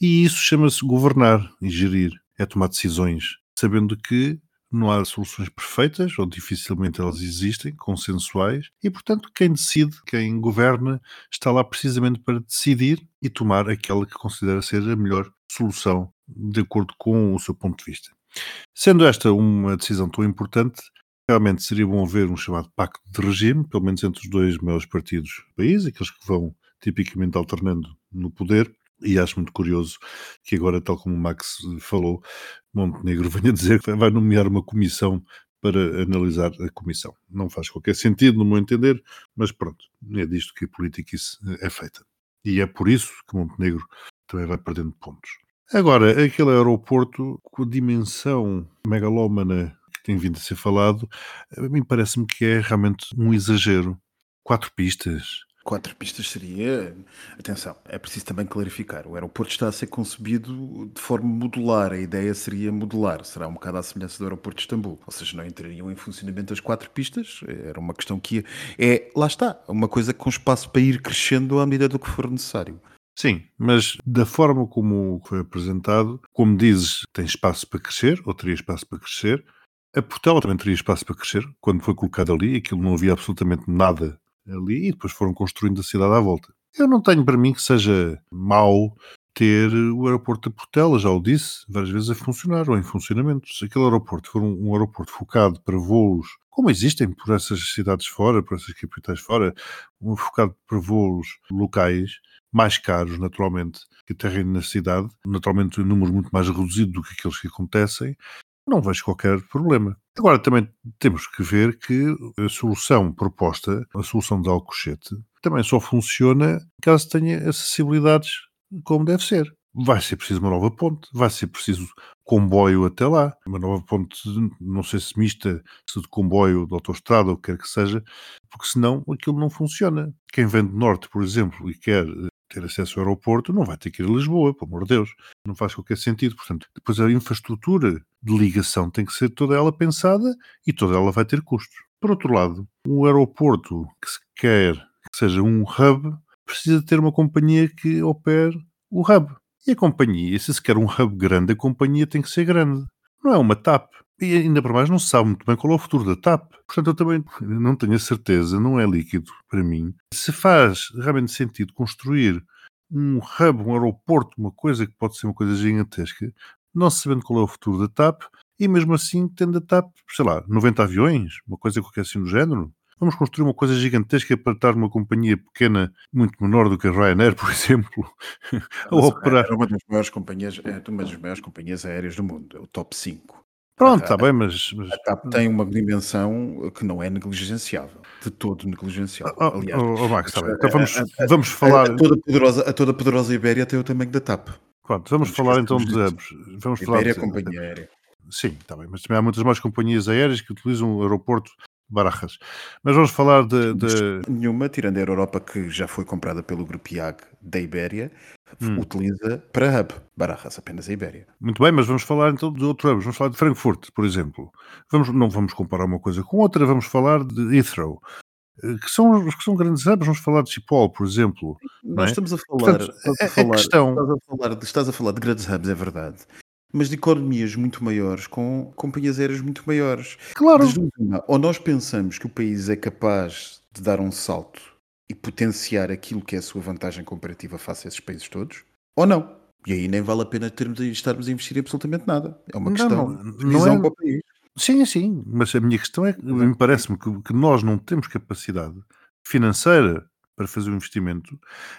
E isso chama-se governar e gerir, é tomar decisões, sabendo que não há soluções perfeitas, ou dificilmente elas existem, consensuais, e portanto quem decide, quem governa, está lá precisamente para decidir e tomar aquela que considera ser a melhor solução de acordo com o seu ponto de vista. Sendo esta uma decisão tão importante, realmente seria bom haver um chamado pacto de regime, pelo menos entre os dois maiores partidos do país, aqueles que vão tipicamente alternando no poder, e acho muito curioso que agora, tal como o Max falou, Montenegro venha dizer que vai nomear uma comissão para analisar a comissão. Não faz qualquer sentido, no meu entender, mas pronto, é disto que a política é feita. E é por isso que Montenegro também vai perdendo pontos. Agora, aquele aeroporto com a dimensão megalómana que tem vindo a ser falado, a mim parece-me que é realmente um exagero. Quatro pistas, Quatro pistas seria. Atenção, é preciso também clarificar. O aeroporto está a ser concebido de forma modular. A ideia seria modular. Será um bocado à semelhança do aeroporto de Istambul. Ou seja, não entrariam em funcionamento as quatro pistas. Era uma questão que ia. É, lá está, uma coisa com espaço para ir crescendo à medida do que for necessário. Sim, mas da forma como foi apresentado, como dizes, tem espaço para crescer, ou teria espaço para crescer. A Portela também teria espaço para crescer. Quando foi colocado ali, aquilo não havia absolutamente nada ali e depois foram construindo a cidade à volta. Eu não tenho para mim que seja mau ter o aeroporto de Portela, já o disse várias vezes, a funcionar ou em funcionamento. Se aquele aeroporto for um, um aeroporto focado para voos, como existem por essas cidades fora, por essas capitais fora, um focado para voos locais, mais caros, naturalmente, que aterrem na cidade, naturalmente um número muito mais reduzido do que aqueles que acontecem, não vejo qualquer problema. Agora, também temos que ver que a solução proposta, a solução de Alcochete, também só funciona caso tenha acessibilidades como deve ser. vai ser preciso uma nova ponte, vai ser preciso comboio até lá, uma nova ponte, não sei se mista, se de comboio, de autoestrada, ou o que quer que seja, porque senão aquilo não funciona. Quem vem do norte, por exemplo, e quer eh, ter acesso ao aeroporto, não vai ter que ir a Lisboa, pelo amor de Deus. Não faz qualquer sentido. Portanto, depois a infraestrutura de ligação tem que ser toda ela pensada e toda ela vai ter custos. Por outro lado, um aeroporto que se quer que seja um hub, precisa ter uma companhia que opere o hub. E a companhia, se se quer um hub grande, a companhia tem que ser grande. Não é uma TAP. E ainda por mais não se sabe muito bem qual é o futuro da TAP. Portanto, eu também não tenho a certeza, não é líquido para mim, se faz realmente sentido construir um hub, um aeroporto, uma coisa que pode ser uma coisa gigantesca, não se sabendo qual é o futuro da TAP, e mesmo assim tendo a TAP, sei lá, 90 aviões, uma coisa qualquer assim do género, Vamos construir uma coisa gigantesca para estar uma companhia pequena, muito menor do que a Ryanair, por exemplo, a operar. É uma das maiores companhias, é uma das maiores companhias aéreas do mundo, é o top 5. Pronto, está bem, mas, mas... A TAP tem uma dimensão que não é negligenciável, de todo negligenciável. Oh, Aliás, oh, oh, Max, está bem. Então vamos, a, vamos falar. A, toda poderosa, a toda poderosa Ibéria tem o tamanho da TAP. Pronto, vamos falar então dos hubs. Vamos falar é companhia aérea. Sim, está bem, mas também há muitas mais companhias aéreas que utilizam o aeroporto Barajas. Mas vamos falar de, de... Nenhuma, tirando a Europa que já foi comprada pelo Grupo IAG da Ibéria, hum. utiliza para hub. Barajas, apenas a Ibéria. Muito bem, mas vamos falar então de outro hub. Vamos falar de Frankfurt, por exemplo. Vamos, não vamos comparar uma coisa com outra, vamos falar de Heathrow. Eh, que são, que são grandes hubs, vamos falar de Schiphol, por exemplo. Nós é? estamos a falar, Portanto, estás a falar, questão- estás, a falar de, estás a falar de grandes hubs, é verdade, mas de economias muito maiores, com companhias aéreas muito maiores. Claro, ou nós pensamos que o país é capaz de dar um salto e potenciar aquilo que é a sua vantagem comparativa face a esses países todos, ou não. E aí nem vale a pena termos, estarmos a investir em absolutamente nada. É uma Não, questão não- de não visão é- para o país. Sim, sim, mas a minha questão é que me parece-me que, que nós não temos capacidade financeira para fazer o investimento,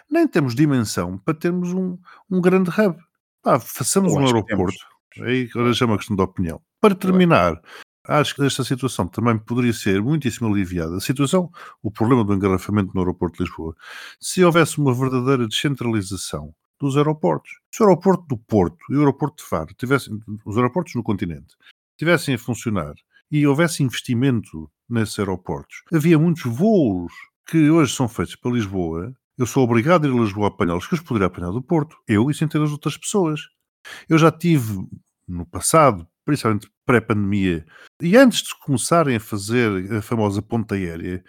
nem temos dimensão para termos um, um grande hub. Pá, façamos Eu um aeroporto. Aí agora já é uma questão de opinião. Para terminar, acho que esta situação também poderia ser muitíssimo aliviada. A situação, o problema do engarrafamento no aeroporto de Lisboa, se houvesse uma verdadeira descentralização dos aeroportos. Se o aeroporto do Porto e o aeroporto de Faro tivessem, os aeroportos no continente, tivessem a funcionar e houvesse investimento nesses aeroportos, havia muitos voos que hoje são feitos para Lisboa. Eu sou obrigado a ir a Lisboa apanhá-los, que os poderia apanhar do Porto, eu e centenas de outras pessoas. Eu já tive no passado, principalmente pré-pandemia, e antes de começarem a fazer a famosa ponta aérea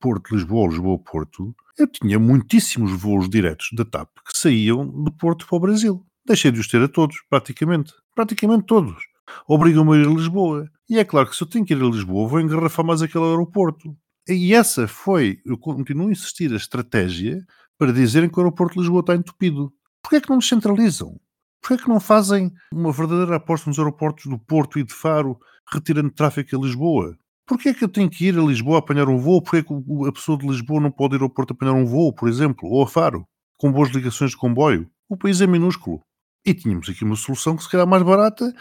Porto-Lisboa, Lisboa-Porto, eu tinha muitíssimos voos diretos da TAP que saíam do Porto para o Brasil. Deixei de os ter a todos, praticamente. Praticamente todos. Obrigam-me a ir a Lisboa. E é claro que se eu tenho que ir a Lisboa, vou engarrafar mais aquele aeroporto. E essa foi, eu continuo a insistir, a estratégia para dizerem que o aeroporto de Lisboa está entupido. Porquê é que não descentralizam? Porquê é que não fazem uma verdadeira aposta nos aeroportos do Porto e de Faro, retirando tráfego a Lisboa? Porquê é que eu tenho que ir a Lisboa apanhar um voo? Porquê é que a pessoa de Lisboa não pode ir ao Porto apanhar um voo, por exemplo, ou a Faro, com boas ligações de comboio? O país é minúsculo. E tínhamos aqui uma solução que se calhar mais barata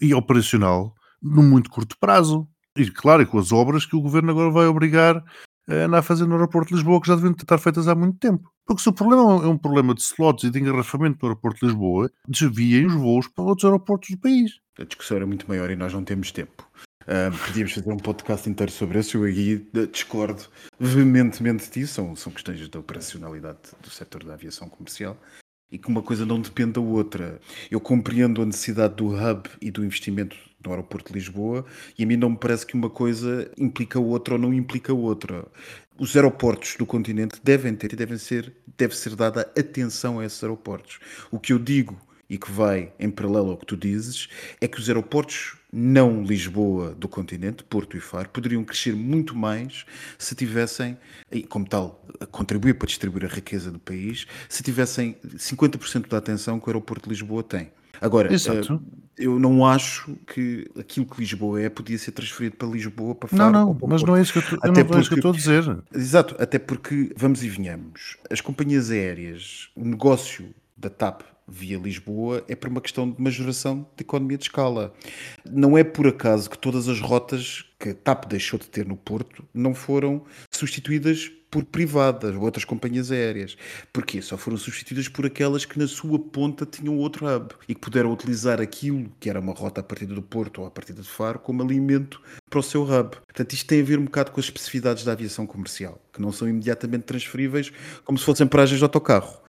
e operacional no muito curto prazo. E claro, e com as obras que o governo agora vai obrigar a andar a fazer no aeroporto de Lisboa, que já deviam estar feitas há muito tempo. Porque se o problema é um problema de slots e de engarrafamento no aeroporto de Lisboa, desviem os voos para outros aeroportos do país. A discussão era muito maior e nós não temos tempo. Ah, podíamos fazer um podcast inteiro sobre isso. Eu aí discordo veementemente disso. São, são questões da operacionalidade do setor da aviação comercial e que uma coisa não depende da outra. Eu compreendo a necessidade do hub e do investimento no aeroporto de Lisboa e a mim não me parece que uma coisa implica outra ou não implica outra. Os aeroportos do continente devem ter e devem ser, deve ser dada atenção a esses aeroportos. O que eu digo e que vai em paralelo ao que tu dizes, é que os aeroportos não Lisboa do continente, Porto e Faro, poderiam crescer muito mais se tivessem, e como tal, contribuir para distribuir a riqueza do país, se tivessem 50% da atenção que o aeroporto de Lisboa tem. Agora, Exato. eh, eu não acho que aquilo que Lisboa é podia ser transferido para Lisboa, para Faro Não, não, para mas Porto. não é isso que eu eu Até não é isso que eu porque- estou a dizer. Exato, até porque, vamos e venhamos, as companhias aéreas, o negócio da TAP via Lisboa é por uma questão de majoração de economia de escala. Não é por acaso que todas as rotas que a TAP deixou de ter no Porto não foram substituídas por privadas ou outras companhias aéreas. Porquê? Só foram substituídas por aquelas que na sua ponta tinham outro hub e que puderam utilizar aquilo que era uma rota a partir do Porto ou a partir de Faro como alimento para o seu hub. Portanto, isto tem a ver um bocado com as especificidades da aviação comercial, que não são imediatamente transferíveis como se fossem paragens de autocarro.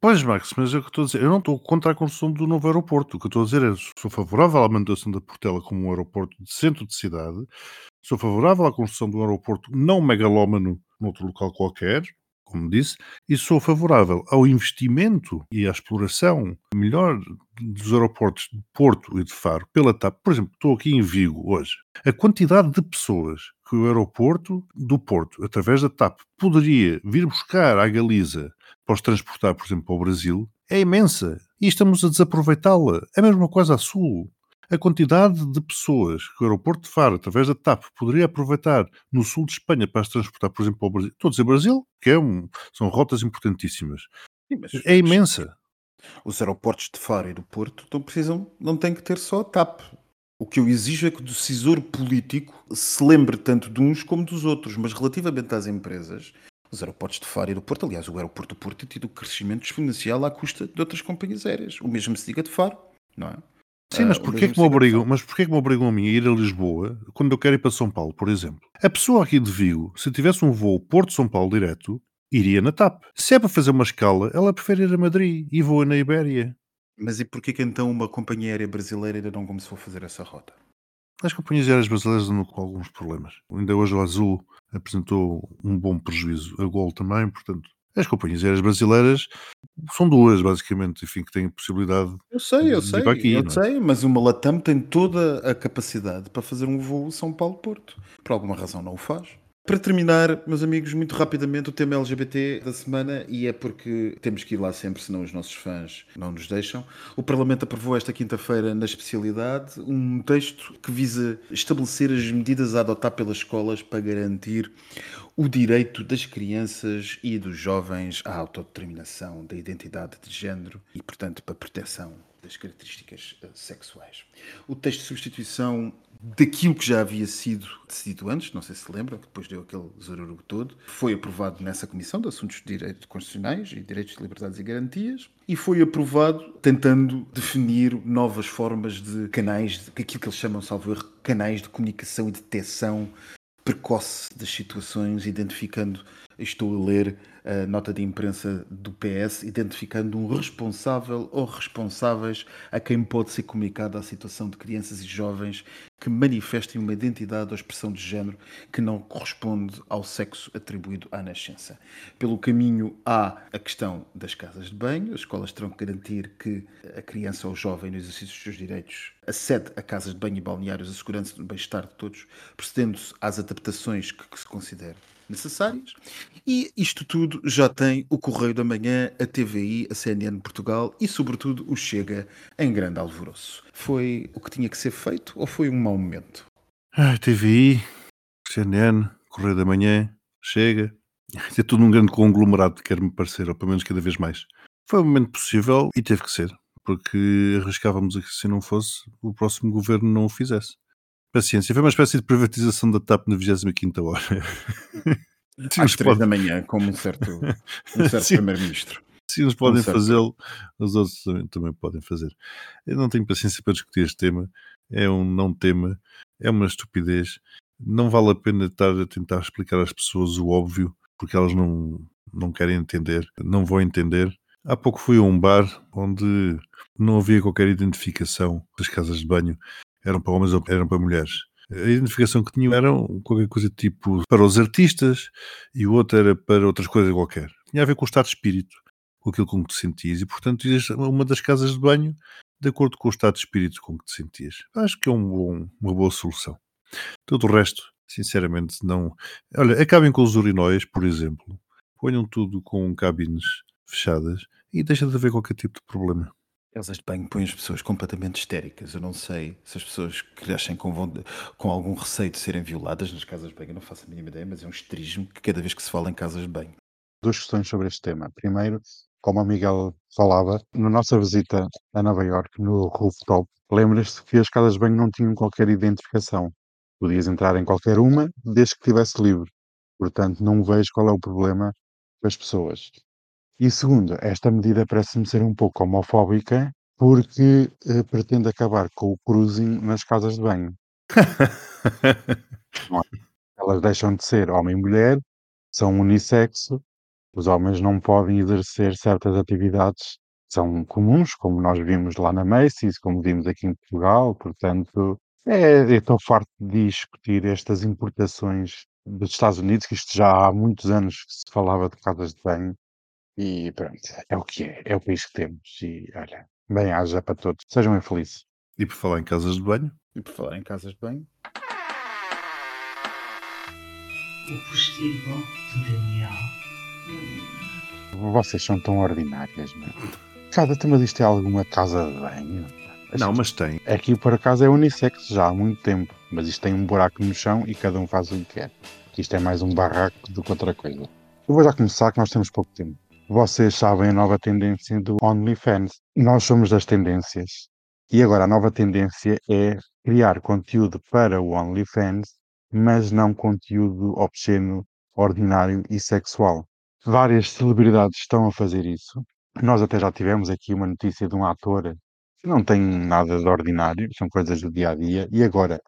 Pois, Max, mas é o que estou a dizer. Eu não estou contra a construção do novo aeroporto. O que estou a dizer é sou favorável à manutenção da Portela como um aeroporto de centro de cidade, sou favorável à construção de um aeroporto não megalómano noutro local qualquer, como disse, e sou favorável ao investimento e à exploração melhor dos aeroportos de Porto e de Faro pela TAP. Por exemplo, estou aqui em Vigo hoje. A quantidade de pessoas que o aeroporto do Porto, através da TAP, poderia vir buscar à Galiza para os transportar, por exemplo, para o Brasil, é imensa. E estamos a desaproveitá-la. É a mesma coisa a sul. A quantidade de pessoas que o aeroporto de Faro, através da TAP, poderia aproveitar no sul de Espanha para as transportar, por exemplo, para o Brasil. Estou a dizer Brasil, que é um, são rotas importantíssimas. Sim, mas- É imensa. Os aeroportos de Faro e do Porto não precisam, não têm que ter só a TAP. O que eu exijo é que o decisor político se lembre tanto de uns como dos outros, mas relativamente às empresas, os aeroportos de Faro e do Porto, aliás, o aeroporto do Porto tem tido crescimento exponencial à custa de outras companhias aéreas. O mesmo se diga de Faro, não é? Sim, mas Ah, porquê que me obrigam, mas porquê que me obrigam a mim a ir a Lisboa quando eu quero ir para São Paulo, por exemplo? A pessoa aqui de Vigo, se tivesse um voo Porto-São Paulo direto, iria na TAP. Se é para fazer uma escala, ela prefere ir a Madrid e voa na Ibéria. Mas e porquê que então uma companhia aérea brasileira ainda não começou a fazer essa rota? As companhias aéreas brasileiras andam com alguns problemas. Ainda hoje o Azul apresentou um bom prejuízo. A Gol também, portanto. As companhias aéreas brasileiras são duas, basicamente, enfim, que têm possibilidade. Eu sei, eu de sei, aqui, eu é? sei, mas uma Latam tem toda a capacidade para fazer um voo São Paulo-Porto. Por alguma razão não o faz. Para terminar, meus amigos, muito rapidamente o tema LGBT da semana, e é porque temos que ir lá sempre, senão os nossos fãs não nos deixam. O Parlamento aprovou esta quinta-feira, na especialidade, um texto que visa estabelecer as medidas a adotar pelas escolas para garantir o direito das crianças e dos jovens à autodeterminação da identidade de género e, portanto, para a proteção das características eh, sexuais. O texto de substituição daquilo que já havia sido decidido antes, não sei se lembram, que depois deu aquele zaruru todo, foi aprovado nessa Comissão de Assuntos de Direitos Constitucionais e Direitos de Liberdades e Garantias e foi aprovado tentando definir novas formas de canais, aquilo que eles chamam, salvo erro, canais de comunicação e detecção precoce das situações, identificando, estou a ler a nota de imprensa do PS, identificando um responsável ou responsáveis a quem pode ser comunicada a situação de crianças e jovens que manifestem uma identidade ou expressão de género que não corresponde ao sexo atribuído à nascença. Pelo caminho há a questão das casas de banho, as escolas terão que garantir que a criança ou o jovem, no exercício dos seus direitos, acede a casas de banho e balneários, assegurando-se do bem-estar de todos, procedendo-se às adaptações que, que se considerem necessárias. E isto tudo já tem o Correio da Manhã, a TVI, a CNN Portugal e, sobretudo, o Chega em grande alvoroço. Foi o que tinha que ser feito ou foi um mau momento? Ai, TVI, CNN, Correio da Manhã, Chega. É tudo um grande conglomerado, quer-me parecer, ou pelo menos cada vez mais. Foi o momento possível e teve que ser, porque arriscávamos a que se não fosse, o próximo governo não o fizesse. Paciência, foi uma espécie de privatização da TAP na 25ª hora. Às três podem- da manhã, como um certo, um certo Sim. primeiro-ministro. Se uns podem certo. fazê-lo, os outros também, também podem fazer. Eu não tenho paciência para discutir este tema. É um não tema, é uma estupidez. Não vale a pena estar a tentar explicar às pessoas o óbvio, porque elas não, não querem entender, não vão entender. Há pouco fui a um bar onde não havia qualquer identificação das casas de banho, eram para homens ou eram para mulheres. A identificação que tinham era qualquer coisa tipo para os artistas e o outro era para outras coisas qualquer. Tinha a ver com o estado de espírito com aquilo com que te sentias e, portanto, uma das casas de banho de acordo com o estado de espírito com que te sentias. Acho que é um bom- uma boa solução. Todo o resto, sinceramente, não. Olha, acabem com os urinóis, por exemplo. Ponham tudo com cabines fechadas e deixa de haver qualquer tipo de problema. Casas de banho põem as pessoas completamente histéricas. Eu não sei se as pessoas crescem com, von- com algum receio de serem violadas nas casas de banho. Eu não faço a mínima ideia, mas é um esterismo que cada vez que se fala em casas de banho. duas questões sobre este tema. Primeiro, como o Miguel falava, na nossa visita a Nova Iorque, no rooftop, lembras-te que as casas de banho não tinham qualquer identificação. Podias entrar em qualquer uma, desde que estivesse livre. Portanto, não vejo qual é o problema com as pessoas. E segundo, esta medida parece-me ser um pouco homofóbica porque eh, pretende acabar com o cruising nas casas de banho. Elas deixam de ser homem e mulher, são unissexo, os homens não podem exercer certas atividades que são comuns, como nós vimos lá na Macy's, como vimos aqui em Portugal, portanto, é, estou farto de discutir estas importações dos Estados Unidos, que isto já há muitos anos que se falava de casas de banho, e pronto, é o que é, é o país que temos, e olha, bem haja para todos, sejam infelizes. E por falar em casas de banho, E por falar em casas de banho, O postigo de Daniel. Vocês são tão ordinárias, meu. Cada tema disto é alguma casa de banho. não, mas tem. Aqui por acaso é unissex já há muito tempo, mas isto tem um buraco no chão e cada um faz o que quer. Isto é mais um barraco do que outra coisa. Eu vou já começar que nós temos pouco tempo. Vocês sabem a nova tendência do OnlyFans. Nós somos das tendências. E agora a nova tendência é criar conteúdo para o OnlyFans, mas não conteúdo obsceno, ordinário e sexual. Várias celebridades estão a fazer isso. Nós até já tivemos aqui uma notícia de um ator que não tem nada de ordinário, são coisas do dia a dia. E agora,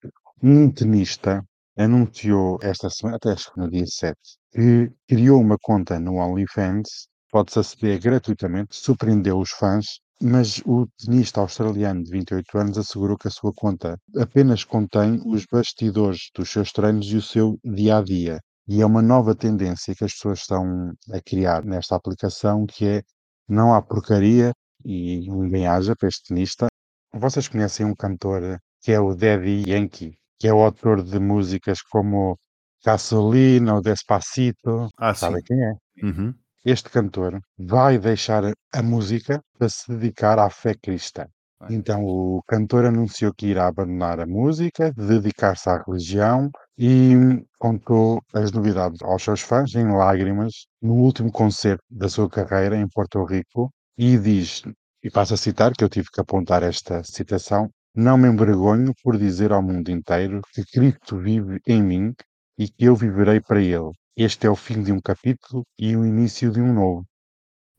um tenista anunciou esta semana, até acho que no dia 7, que criou uma conta no OnlyFans, pode-se aceder gratuitamente, surpreendeu os fãs, mas o tenista australiano de 28 anos assegurou que a sua conta apenas contém os bastidores dos seus treinos e o seu dia a dia. E é uma nova tendência que as pessoas estão a criar nesta aplicação, que é não há porcaria e ninguém haja para este tenista. Vocês conhecem um cantor que é o Daddy Yankee, que é o autor de músicas como Gasolina ou Despacito. Ah. Sabem quem é? Uhum. Este cantor vai deixar a música para se dedicar à fé cristã. Então o cantor anunciou que irá abandonar a música, dedicar-se à religião e contou as novidades aos seus fãs em lágrimas no último concerto da sua carreira em Porto Rico e diz, e passo a citar, que eu tive que apontar esta citação, não me envergonho por dizer ao mundo inteiro que Cristo vive em mim e que eu viverei para ele. Este é o fim de um capítulo e o início de um novo.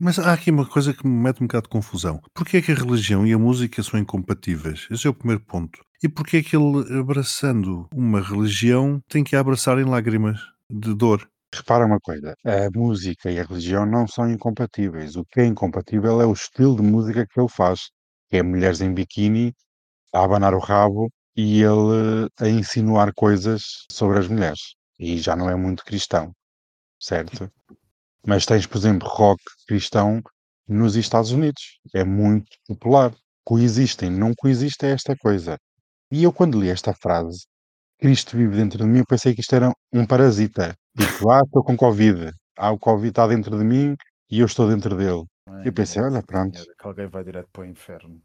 Mas há aqui uma coisa que me mete um bocado de confusão. Porquê é que a religião e a música são incompatíveis? Esse é o primeiro ponto. E porquê é que ele, abraçando uma religião, tem que a abraçar em lágrimas de dor? Repara uma coisa, a música e a religião não são incompatíveis. O que é incompatível é o estilo de música que ele faz, que é mulheres em biquíni, a abanar o rabo e ele a insinuar coisas sobre as mulheres. E já não é muito cristão, certo? Mas tens, por exemplo, rock cristão nos Estados Unidos. É muito popular. Coexistem, não coexiste é esta coisa. E eu, quando li esta frase, Cristo vive dentro de mim, eu pensei que isto era um parasita. Tipo, ah, estou com Covid. Ah, o Covid está dentro de mim e eu estou dentro dele. Ai, Eu pensei, olha, pronto. Senhora, que alguém vai direto para o inferno.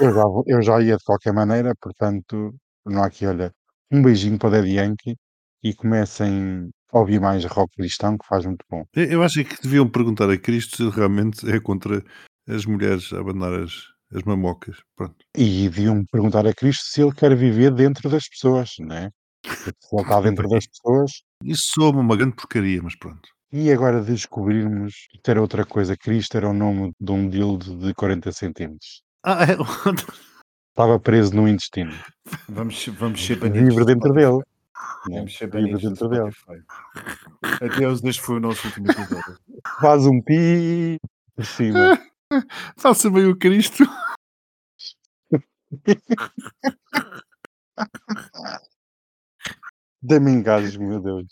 Eu já, eu já ia de qualquer maneira, portanto, não há aqui, olha, um beijinho para o Daddy Yankee e comecem a ouvir mais rock cristão, que faz muito bom. Eu acho que deviam perguntar a Cristo se ele realmente é contra as mulheres a abanar as, as mamocas. Pronto. E deviam perguntar a Cristo se ele quer viver dentro das pessoas, não é? Porque se ele está dentro das pessoas, Isso soa uma grande porcaria, mas pronto. e agora descobrirmos que era outra coisa, Cristo era o nome de um dildo de 40 centímetros. Ah, é... Estava preso no intestino. Vamos, vamos ser banidos. do dentro dele. Né? Vamos ser dentro dele. Spotify. Adeus, este foi o nosso último episódio. Faz um pi por cima. Faça bem o Cristo. Dê-me engasgo, meu Deus.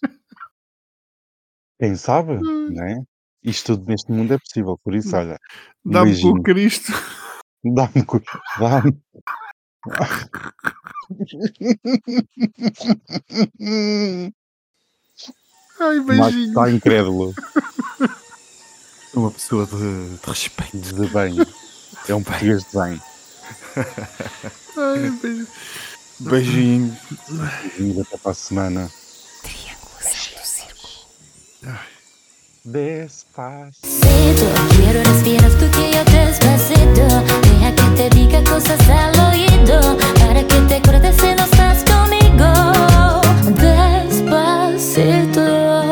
Quem sabe, né? Isto tudo neste mundo é possível, por isso, olha, um Dá-me com o Cristo. Dá-me. cu- Dá-me. Ai, Marcos beijinho. está incrédulo Uma pessoa de, de respeito. de bem. É um português de bem. Ai, beijinho. Beijinho. E até para a semana. Triangulação do círculo. despacito. Quiero respirar tú que yo despacito. Deja que te diga cosas al oído. Para que te acuerdes si no estás conmigo. Despacito.